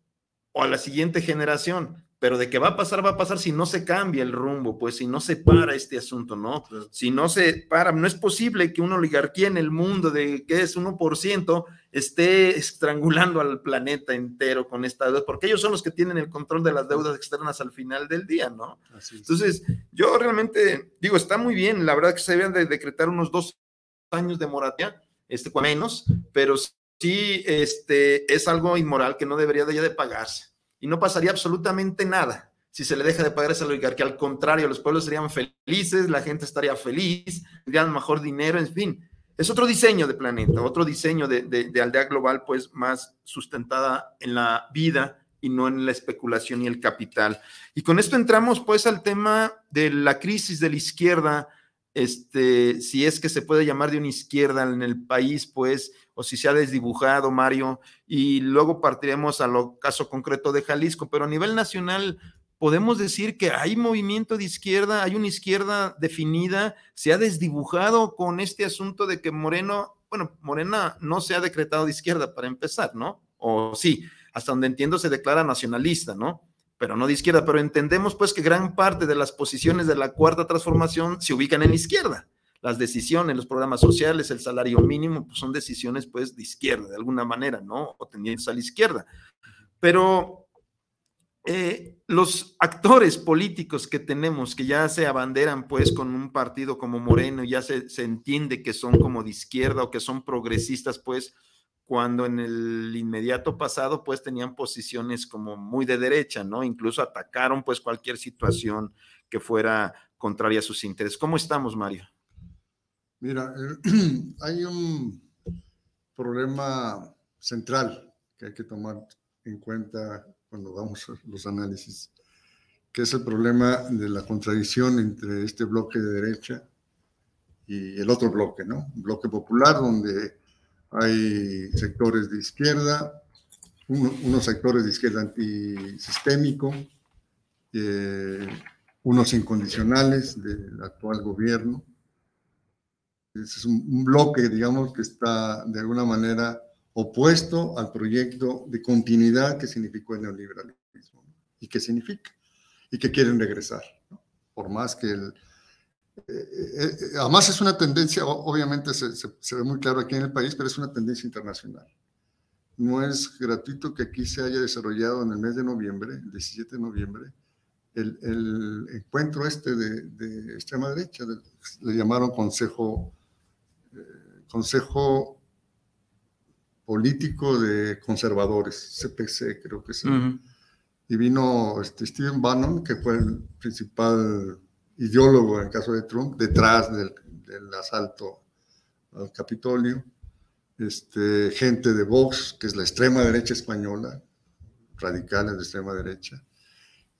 o a la siguiente generación, pero de que va a pasar, va a pasar si no se cambia el rumbo, pues si no se para este asunto, ¿no? Si no se para, no es posible que una oligarquía en el mundo de que es 1% esté estrangulando al planeta entero con esta deuda, porque ellos son los que tienen el control de las deudas externas al final del día, ¿no? Entonces, yo realmente digo, está muy bien, la verdad que se deben de decretar unos dos años de moratia, este, menos, pero sí este, es algo inmoral que no debería de ya de pagarse y no pasaría absolutamente nada si se le deja de pagar esa oligarquía. Al contrario, los pueblos serían felices, la gente estaría feliz, tendrían mejor dinero, en fin. Es otro diseño de planeta, otro diseño de, de, aldea global, pues más sustentada en la vida y no en la especulación y el capital. Y con esto entramos pues al tema de la crisis de la izquierda, este, si es que se puede llamar de una izquierda en el país, pues o si se ha desdibujado, Mario, y luego partiremos al caso concreto de Jalisco, pero a nivel nacional podemos decir que hay movimiento de izquierda, hay una izquierda definida, se ha desdibujado con este asunto de que Moreno, bueno, Morena no se ha decretado de izquierda para empezar, ¿no? O sí, hasta donde entiendo se declara nacionalista, ¿no? Pero no de izquierda, pero entendemos pues que gran parte de las posiciones de la cuarta transformación se ubican en la izquierda las decisiones, los programas sociales, el salario mínimo, pues son decisiones pues de izquierda, de alguna manera, ¿no? O tendientes a la izquierda. Pero eh, los actores políticos que tenemos, que ya se abanderan pues con un partido como Moreno, ya se, se entiende que son como de izquierda o que son progresistas, pues cuando en el inmediato pasado pues tenían posiciones como muy de derecha, ¿no? Incluso atacaron pues cualquier situación que fuera contraria a sus intereses. ¿Cómo estamos, Mario? Mira, hay un problema central que hay que tomar en cuenta cuando damos los análisis, que es el problema de la contradicción entre este bloque de derecha y el otro bloque, ¿no? Un bloque popular donde hay sectores de izquierda, unos sectores de izquierda antisistémico, eh, unos incondicionales del actual gobierno, es un, bloque, digamos, que está de alguna manera opuesto al proyecto de continuidad que significó el neoliberalismo y que significa y que quieren regresar, por más que el... Eh, eh, eh, además es una tendencia, obviamente se, se, ve muy claro aquí en el país, pero es una tendencia internacional. No es gratuito que aquí se haya desarrollado en el mes de noviembre, el 17 de noviembre, el, el encuentro este de, de extrema derecha, le llamaron Consejo Consejo Político de Conservadores, CPC creo que sí. Y vino este, Stephen Bannon, que fue el principal ideólogo en el caso de Trump, detrás del, asalto al Capitolio. Este, gente de Vox, que es la extrema derecha española, radicales de extrema derecha.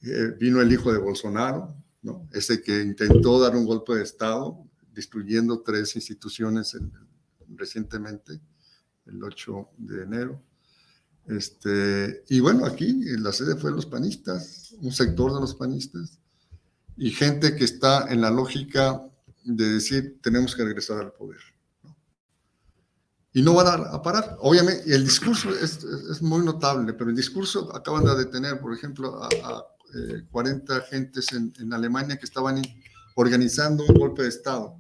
Eh, vino el hijo de Bolsonaro, ¿no? ese que intentó dar un golpe de Estado, destruyendo tres instituciones en, recientemente, el 8 de enero. Este, y bueno, aquí la sede fue los panistas, un sector de los panistas, y gente que está en la lógica de decir tenemos que regresar al poder. Y no van a, parar. Obviamente, el discurso es, es, muy notable, pero el discurso acaban de detener, por ejemplo, a, 40 eh, gentes en, en Alemania que estaban organizando un golpe de Estado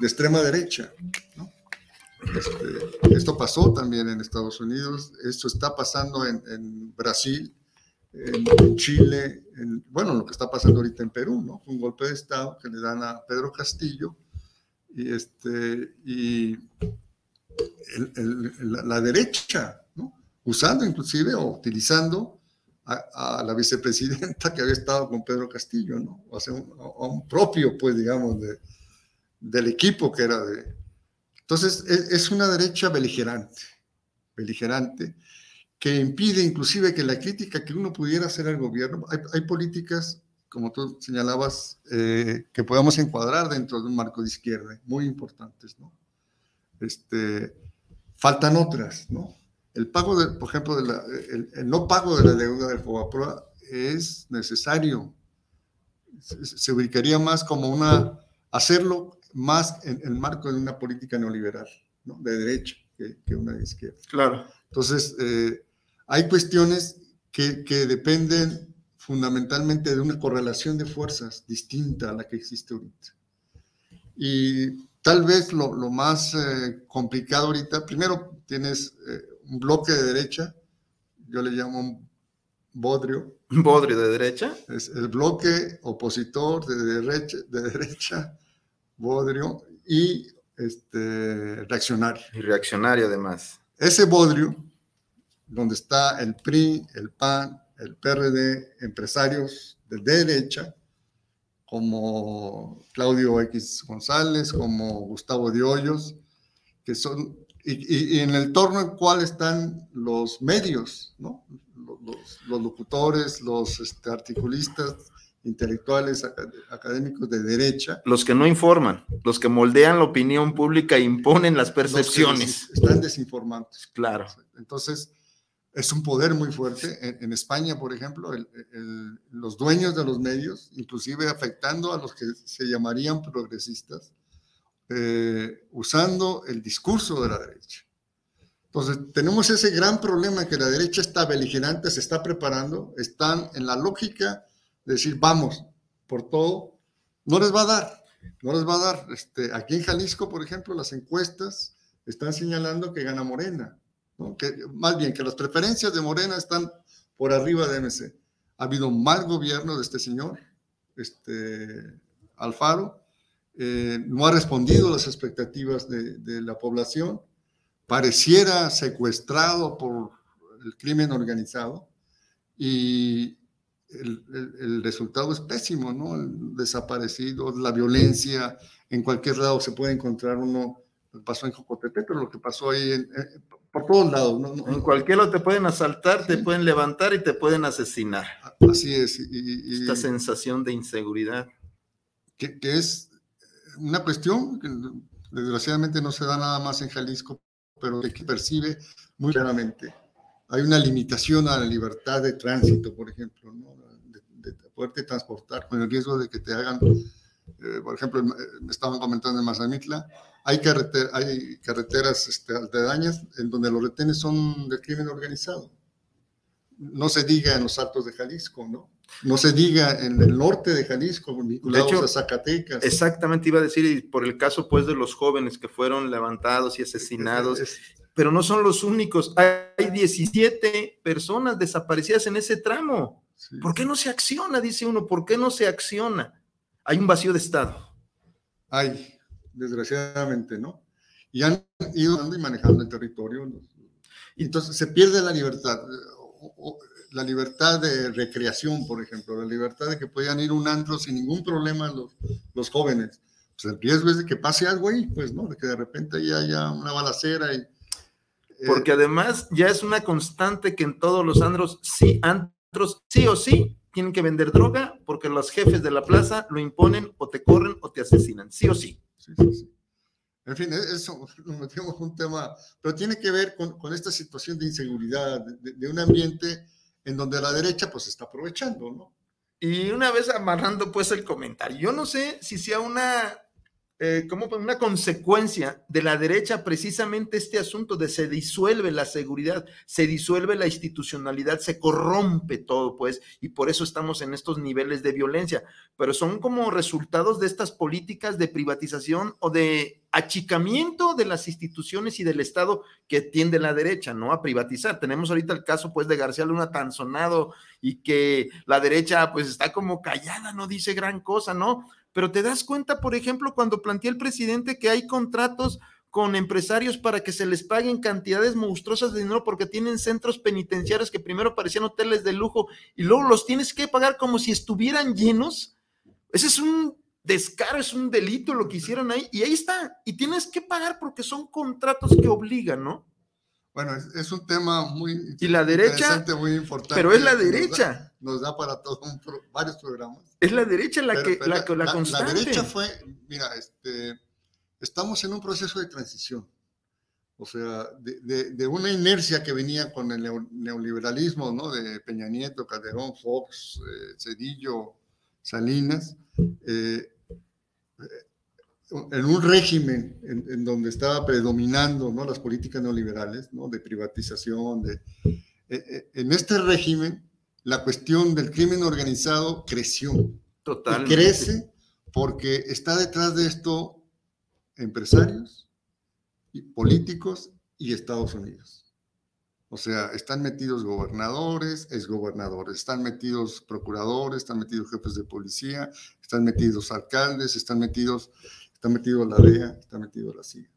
de extrema derecha. ¿no? Este, esto pasó también en Estados Unidos, esto está pasando en, Brasil, en, Chile, bueno, lo que está pasando ahorita en Perú, ¿no? Un golpe de Estado que le dan a Pedro Castillo y, este, y la, derecha, ¿no? Usando inclusive o utilizando a, la vicepresidenta que había estado con Pedro Castillo, ¿no? O sea, un, a un propio, pues, digamos, de, del equipo que era de, entonces, es una derecha beligerante, beligerante, que impide inclusive que la crítica que uno pudiera hacer al gobierno, hay, políticas, como tú señalabas, eh, que podamos encuadrar dentro de un marco de izquierda, muy importantes. Este, faltan otras, ¿no? El pago, por ejemplo, de el, no pago de la deuda del FOBAPROA es necesario. Se, ubicaría más como una, hacerlo más en el marco de una política neoliberal, ¿no? de derecha, que, una de izquierda. Claro. Entonces, eh, hay cuestiones que, que, dependen fundamentalmente de una correlación de fuerzas distinta a la que existe ahorita. Y tal vez lo, lo más eh, complicado ahorita, primero tienes eh, un bloque de derecha, yo le llamo un bodrio. ¿Un bodrio de derecha? Es el bloque opositor de derecha, de derecha bodrio y este, reaccionario. Y reaccionario además. Ese bodrio, donde está el PRI, el PAN, el PRD, empresarios de derecha, como Claudio X González, como Gustavo de Hoyos, que son, y, en el torno en cual están los medios, ¿no? los, los, locutores, los este, articulistas, intelectuales, académicos de derecha. Los que no informan, los que moldean la opinión pública e imponen las percepciones. están desinformantes. Claro. Entonces, es un poder muy fuerte. En, España, por ejemplo, los dueños de los medios, inclusive afectando a los que se llamarían progresistas, eh, usando el discurso de la derecha. Entonces, tenemos ese gran problema que la derecha está beligerante, se está preparando, están en la lógica decir, vamos por todo, no les va a dar, no les va a dar. Este, aquí en Jalisco, por ejemplo, las encuestas están señalando que gana Morena, que, más bien que las preferencias de Morena están por arriba de MC. Ha habido un mal gobierno de este señor, este, Alfaro, eh, no ha respondido a las expectativas de, de la población, pareciera secuestrado por el crimen organizado y el, resultado es pésimo, ¿no? Desaparecidos, la violencia, en cualquier lado se puede encontrar uno, pasó en Jocotepec, pero lo que pasó ahí por todos lados. ¿no? En cualquier lado te pueden asaltar, te pueden levantar y te pueden asesinar. Así es. Y, Esta sensación de inseguridad. Que, que, es una cuestión que desgraciadamente no se da nada más en Jalisco, pero que percibe muy claramente. Hay una limitación a la libertad de tránsito, por ejemplo, ¿no? De, poderte transportar con el riesgo de que te hagan, eh, por ejemplo, me estaban comentando en Mazamitla, hay, hay carreteras este, en donde los retenes son del crimen organizado. No se diga en los altos de Jalisco, ¿no? No se diga en el norte de Jalisco, vinculados de hecho, a Zacatecas. Exactamente, iba a decir, por el caso pues de los jóvenes que fueron levantados y asesinados, pero no son los únicos. Hay 17 personas desaparecidas en ese tramo. ¿Por qué no se acciona? Dice uno, ¿por qué no se acciona? Hay un vacío de Estado. Hay, desgraciadamente, ¿no? Y han ido andando y manejando el territorio. Y entonces se pierde la libertad, la libertad de recreación, por ejemplo, la libertad de que puedan ir un antro sin ningún problema los, los jóvenes. Pues el riesgo es de que pase algo ahí, pues, ¿no? De que de repente ya haya una balacera y... Porque además ya es una constante que en todos los antros sí, han sí o sí tienen que vender droga porque los jefes de la plaza lo imponen o te corren o te asesinan, sí o sí. sí, sí, sí. En fin, eso nos metimos un tema, pero tiene que ver con, con esta situación de inseguridad, de, de, un ambiente en donde la derecha pues está aprovechando, ¿no? Y una vez amarrando pues el comentario, yo no sé si sea una eh, como una consecuencia de la derecha precisamente este asunto de se disuelve la seguridad, se disuelve la institucionalidad, se corrompe todo, pues, y por eso estamos en estos niveles de violencia, pero son como resultados de estas políticas de privatización o de achicamiento de las instituciones y del Estado que tiende la derecha, ¿no? A privatizar. Tenemos ahorita el caso, pues, de García Luna tan sonado y que la derecha, pues, está como callada, no dice gran cosa, ¿no? Pero te das cuenta, por ejemplo, cuando plantea el presidente que hay contratos con empresarios para que se les paguen cantidades monstruosas de dinero porque tienen centros penitenciarios que primero parecían hoteles de lujo y luego los tienes que pagar como si estuvieran llenos. Ese es un descaro, es un delito lo que hicieron ahí y ahí está. Y tienes que pagar porque son contratos que obligan, ¿no? Bueno, es, es un tema muy Y la derecha, interesante, muy importante. pero es la Nos da- derecha, Nos da, para todo un pro- varios programas. es la derecha la Pero- que pero la, que- la constante. derecha fue, mira, este, estamos en un proceso de transición. O sea, de, de- de una inercia que venía con el neo- neoliberalismo, ¿no? De Peña Nieto, Calderón, Fox, eh, Cedillo, Salinas, eh, en un régimen en, en donde estaba predominando ¿no? las políticas neoliberales, ¿no? de privatización, de, eh, eh, en este régimen la cuestión del crimen organizado creció. Y Totalmente. crece porque está detrás de esto empresarios, y políticos y Estados Unidos. O sea, están metidos gobernadores, exgobernadores, están metidos procuradores, están metidos jefes de policía, están metidos alcaldes, están metidos, está metido la DEA, está metido la CIA.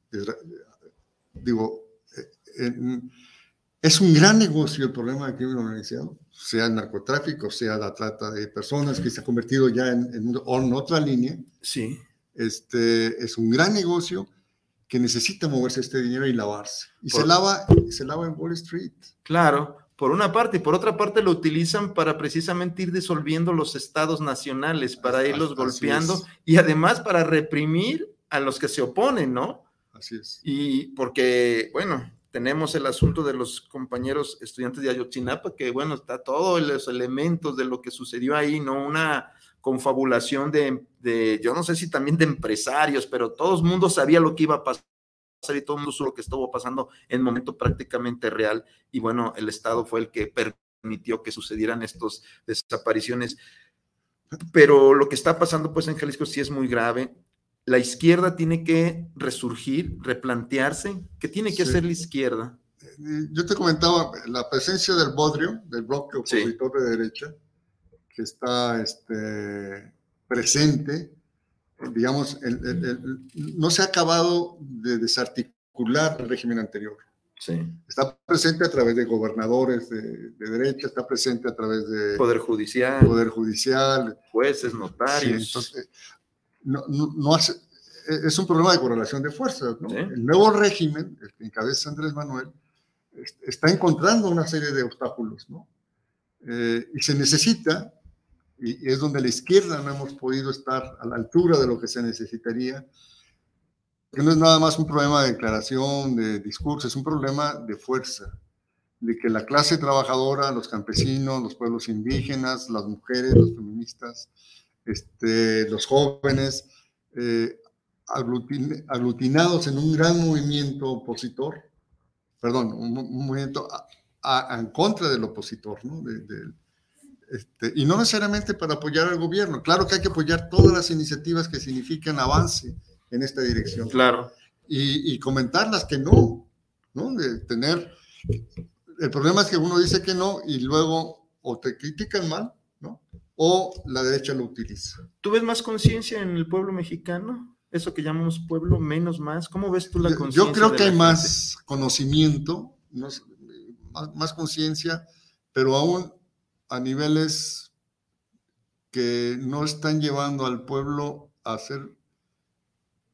Digo, eh, en- es un gran negocio el problema del crimen organizado, sea el narcotráfico, sea la trata de personas que se ha convertido ya en, en en otra línea. Sí. Este, es un gran negocio que necesita moverse este dinero y lavarse. Y Por- se lava, se lava en Wall Street. Claro, por una parte, y por otra parte lo utilizan para precisamente ir disolviendo los estados nacionales, para Así- irlos golpeando y además para reprimir a los que se oponen, ¿no? Así es. Y porque, bueno, tenemos el asunto de los compañeros estudiantes de Ayotzinapa, que bueno, está todos los elementos de lo que sucedió ahí, ¿no? Una confabulación de, de, yo no sé si también de empresarios, pero todo el mundo sabía lo que iba a pasar y todo el mundo supo lo que estuvo pasando en momento prácticamente real. Y bueno, el Estado fue el que permitió que sucedieran estas desapariciones. Pero lo que está pasando pues en Jalisco sí es muy grave la izquierda tiene que resurgir, replantearse. ¿Qué tiene que Sí. hacer la izquierda? Eh, Yo te comentaba la presencia del Bodrio, del bloque Sí. opositor de derecha, que está este, presente, digamos, el- el- el- no se ha acabado de desarticular el régimen anterior. Sí. Está presente a través de gobernadores de, de derecha, está presente a través de Poder judicial, Poder Judicial, jueces, Sí, notarios. entonces, no, no- no hace- es un problema de correlación de fuerzas. ¿no? Sí. El nuevo régimen, el que encabeza Andrés Manuel, es- está encontrando una serie de obstáculos. ¿no? Eh, y se necesita, y es donde la izquierda no hemos podido estar a la altura de lo que se necesitaría, que no es nada más un problema de declaración, de discurso, es un problema de fuerza, de que la clase trabajadora, los campesinos, los pueblos indígenas, las mujeres, los feministas, este, los jóvenes, eh, aglutin- aglutinados en un gran movimiento opositor, perdón, un, un movimiento a- a- en contra del opositor, ¿no? De- de- este, y no necesariamente para apoyar al gobierno. Claro que hay que apoyar todas las iniciativas que significan avance en esta dirección Claro. y, y comentarlas que no, ¿no? De tener. El problema es que uno dice que no y luego o te critican mal, ¿no? O la derecha lo utiliza. ¿Tú ves más conciencia en el pueblo mexicano? Eso que llamamos pueblo, menos más. ¿Cómo ves tú la conciencia? Yo creo que hay gente? más conocimiento, más, más conciencia, pero aún a niveles que no están llevando al pueblo a ser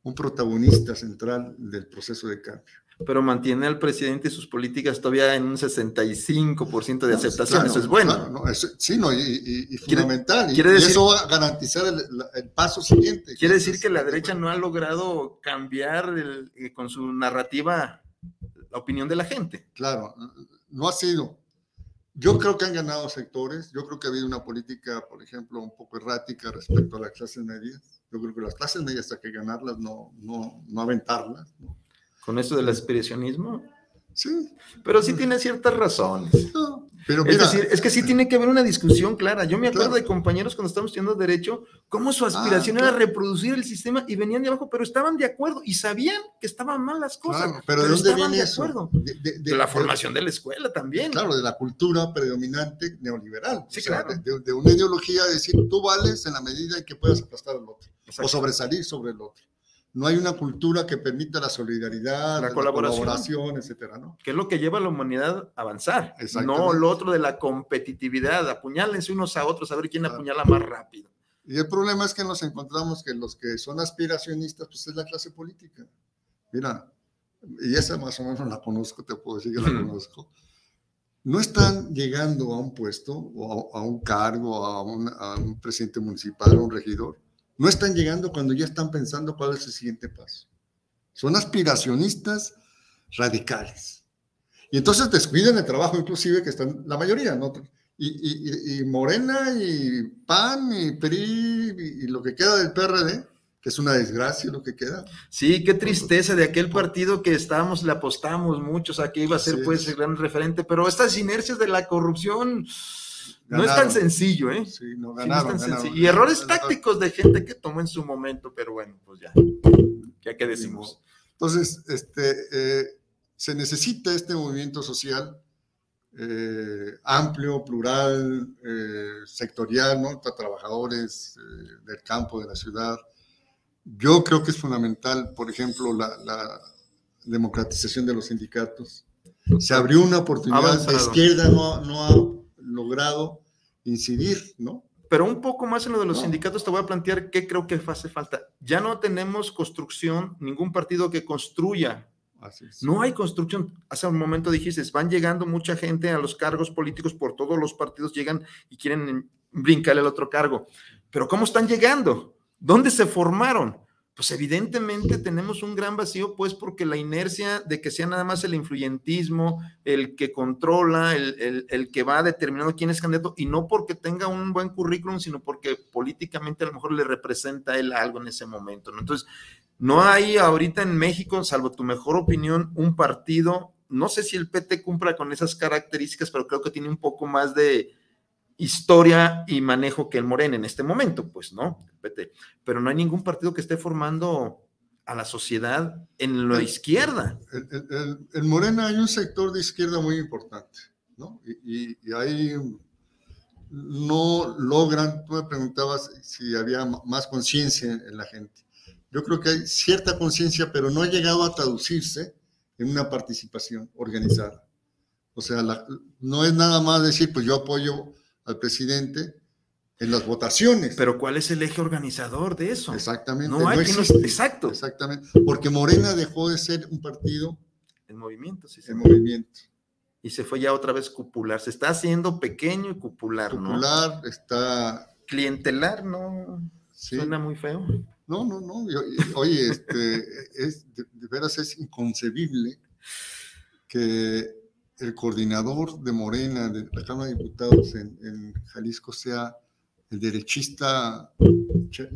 un protagonista central del proceso de cambio. Pero mantiene al presidente y sus políticas todavía en un 65% de aceptación. Eso es bueno. claro, no, sí, no, y, y- y Quiere- fundamental. y- quiere y, decir- eso va a garantizar el, paso siguiente. Quiere decir que la derecha no ha logrado cambiar el- eh, con su narrativa la opinión de la gente. Claro, no ha sido. Yo creo que han ganado sectores. Yo creo que ha habido una política, por ejemplo, un poco errática respecto a las clases medias. Yo creo que las clases medias hay que ganarlas, no, no, no aventarlas. ¿no? Con eso del aspiracionismo. Sí, Pero sí tiene ciertas razones. no, pero Es decir, es que sí tiene que haber una discusión clara. Yo me acuerdo Claro. de compañeros cuando estábamos estudiando Derecho, cómo su aspiración claro. era reproducir el sistema y venían de abajo, pero estaban de acuerdo y sabían que estaban mal las cosas. claro, pero ¿de dónde estaban viene de acuerdo. De, de- De la formación de la escuela también. Claro, de la cultura predominante neoliberal. Sí, O sea, de, una ideología de decir, tú vales en la medida en que puedas aplastar al otro. O sobresalir sobre el otro. No hay una cultura que permita la solidaridad, La la, colaboración. etcétera, ¿no? que es lo que lleva a la humanidad a avanzar. No lo otro de la competitividad, apuñálense unos a otros a ver quién apuñala más rápido. Y el problema es que nos encontramos que los que son aspiracionistas, pues es la clase política. Mira, y esa más o menos la conozco, te puedo decir que la conozco, no están llegando a un puesto o a, un cargo, a un, a un presidente municipal o un regidor, no están llegando cuando ya están pensando cuál es el siguiente paso. Son aspiracionistas radicales. Y entonces descuidan el trabajo inclusive que están la mayoría, ¿no? Y, Morena y PAN y PRI y, lo que queda del PRD, que es una desgracia lo que queda. Sí, qué tristeza de aquel partido que estábamos, le apostamos mucho, o sea, que iba a ser pues el gran referente, pero estas inercias de la corrupción no es tan sencillo, ¿eh? Sí, no ganaron, Y errores tácticos de gente que tomó en su momento, pero bueno, pues ya, ya que decimos. Entonces, este, eh, se necesita este movimiento social eh, amplio, plural, eh, sectorial, ¿no? Para trabajadores del campo, de la ciudad. Yo creo que es fundamental, por ejemplo, la, democratización de los sindicatos. Se abrió una oportunidad, la izquierda no, no ha logrado incidir, ¿no? Pero un poco más en lo de los sindicatos te voy a plantear qué creo que hace falta. Ya no tenemos construcción, ningún partido que construya. No hay construcción. Hace un momento dijiste, van llegando mucha gente a los cargos políticos por todos los partidos, llegan y quieren brincar el otro cargo. Pero ¿cómo están llegando? ¿Dónde se formaron? Pues evidentemente tenemos un gran vacío, pues porque la inercia de que sea nada más el influyentismo, el que controla, el, que va determinando quién es candidato, y no porque tenga un buen currículum, sino porque políticamente a lo mejor le representa él algo en ese momento. ¿no? Entonces, no hay ahorita en México, salvo tu mejor opinión, un partido, no sé si el PT cumpla con esas características, pero creo que tiene un poco más de, historia y manejo que el Morena en este momento, pues, ¿no? Pero no hay ningún partido que esté formando a la sociedad en la izquierda. En Morena hay un sector de izquierda muy importante, ¿no? Y, y, ahí no logran, tú me preguntabas si había más conciencia en la gente. Yo creo que hay cierta conciencia, pero no ha llegado a traducirse en una participación organizada. O sea, no es nada más decir, pues yo apoyo al presidente en las votaciones. Pero ¿cuál es el eje organizador de eso? Exactamente. No hay exacto. Exactamente. Porque Morena dejó de ser un partido en movimiento, sí. En movimiento. Y se fue ya otra vez cupular. Se está haciendo pequeño y cupular, ¿no? Cupular está. Clientelar, ¿no? Suena muy feo. No, no, no. Oye, este, es, de veras es inconcebible que el coordinador de Morena de la Cámara de Diputados en, Jalisco sea el derechista eh,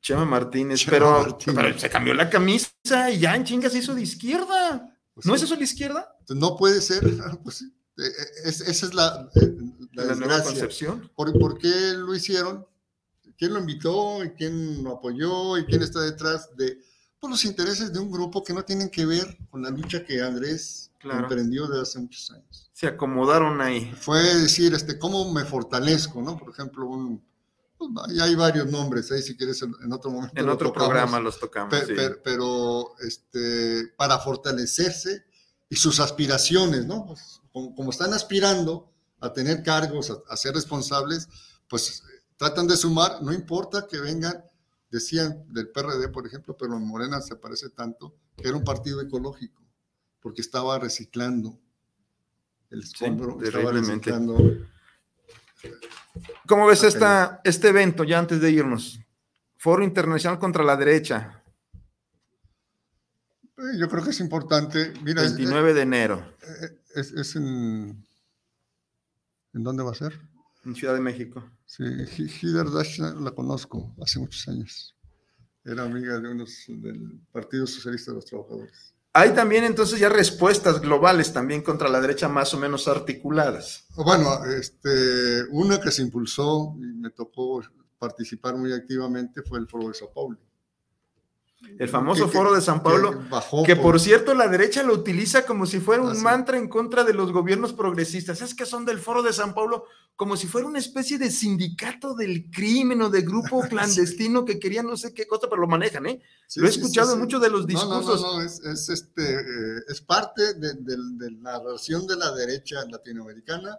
Chema Martínez, pero, se cambió la camisa y ya en chingas se hizo de izquierda. Pues ¿No es eso la izquierda? No puede ser. Pues, eh, eh, esa es la, la, nueva concepción. ¿Por, ¿Por, qué lo hicieron? ¿Quién lo invitó? ¿Quién lo apoyó? ¿Y quién está detrás de pues, los intereses de un grupo que no tienen que ver con la lucha que Andrés emprendió desde hace muchos años. Se acomodaron ahí. Fue decir, este, ¿cómo me fortalezco? ¿no? Por ejemplo, un, pues, hay varios nombres, ahí si quieres en, otro momento. En otro programa los tocamos. pero este, para fortalecerse y sus aspiraciones, ¿no? Pues, como, están aspirando a tener cargos, a, ser responsables, pues tratan de sumar, no importa que vengan, decían del PRD, por ejemplo, pero en Morena se parece tanto, que era un partido ecológico porque estaba reciclando el escombro, estaba reciclando. ¿Cómo ves esta, este evento ya antes de irnos? Foro Internacional contra la Derecha. Eh, yo creo que es importante. Mira, 29 de enero. Eh, es, en. ¿En dónde va a ser? En Ciudad de México. Sí, Hider Dash la conozco hace muchos años. Era amiga de unos del Partido Socialista de los Trabajadores. Hay también entonces ya respuestas globales también contra la derecha más o menos articuladas. Bueno, este, una que se impulsó y me tocó participar muy activamente fue el Foro de. El famoso foro de San Pablo, que, por... cierto la derecha lo utiliza como si fuera un ah, mantra en contra de los gobiernos progresistas. Es que son del foro de San Pablo como si fuera una especie de sindicato del crimen o de grupo clandestino que quería no sé qué cosa, pero lo manejan, ¿eh? lo he escuchado en muchos de los discursos. No, no, no, es, este, eh, es parte de, de, de la narración de la derecha latinoamericana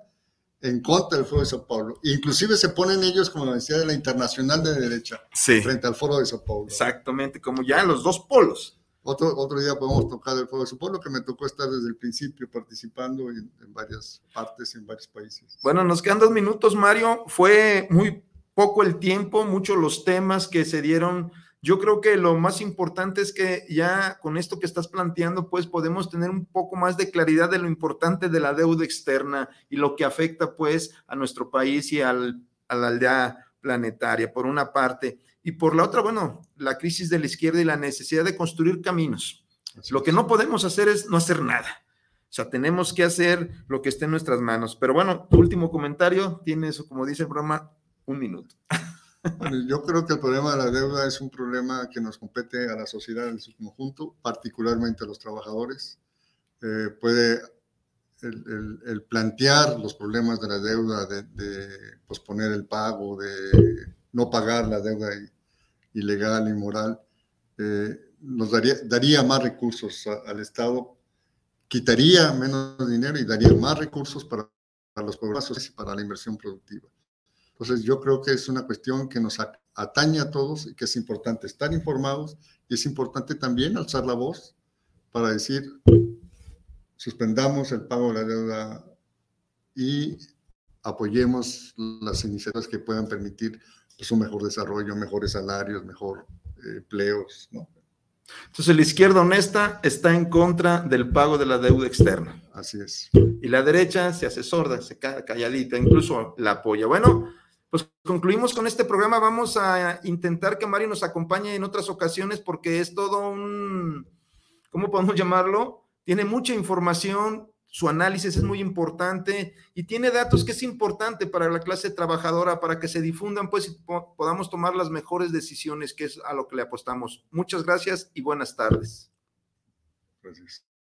en contra del Foro de Sao Paulo. Inclusive se ponen ellos, como decía, de la internacional de derecha, frente al Foro de Sao Paulo. Exactamente, como ya en los dos polos. otro, otro día podemos tocar el fuego. Supongo que me tocó estar desde el principio participando en, en varias partes, en varios países. Bueno, nos quedan dos minutos, Mario. Fue muy poco el tiempo, muchos los temas que se dieron. Yo creo que lo más importante es que ya con esto que estás planteando, pues podemos tener un poco más de claridad de lo importante de la deuda externa y lo que afecta pues a nuestro país y al, a la aldea planetaria, por una parte. Y por la otra, bueno, la crisis de la izquierda y la necesidad de construir caminos. Lo que no podemos hacer es no hacer nada. O sea, tenemos que hacer lo que esté en nuestras manos. Pero bueno, tu último comentario, tienes, como dice el programa, un minuto. Bueno, yo creo que el problema de la deuda es un problema que nos compete a la sociedad en su conjunto, particularmente a los trabajadores. Eh, puede el, plantear los problemas de la deuda, de, de posponer el pago, de no pagar la deuda ilegal, inmoral, eh, nos daría, daría más recursos al Estado, quitaría menos dinero y daría más recursos para, para los programas y para la inversión productiva. Entonces yo creo que es una cuestión que nos atañe a todos y que es importante estar informados y es importante también alzar la voz para decir, suspendamos el pago de la deuda y apoyemos las iniciativas que puedan permitir pues, un mejor desarrollo, mejores salarios, mejor eh, empleos, ¿no? Entonces la izquierda honesta está en contra del pago de la deuda externa. Así es. Y la derecha se hace sorda, se queda calladita, incluso la apoya. Bueno, pues concluimos con este programa. Vamos a intentar que Mario nos acompañe en otras ocasiones porque es todo un, ¿cómo podemos llamarlo? Tiene mucha información, su análisis es muy importante y tiene datos que es importante para la clase trabajadora, para que se difundan, pues y podamos tomar las mejores decisiones, que es a lo que le apostamos. Muchas gracias y buenas tardes. Gracias.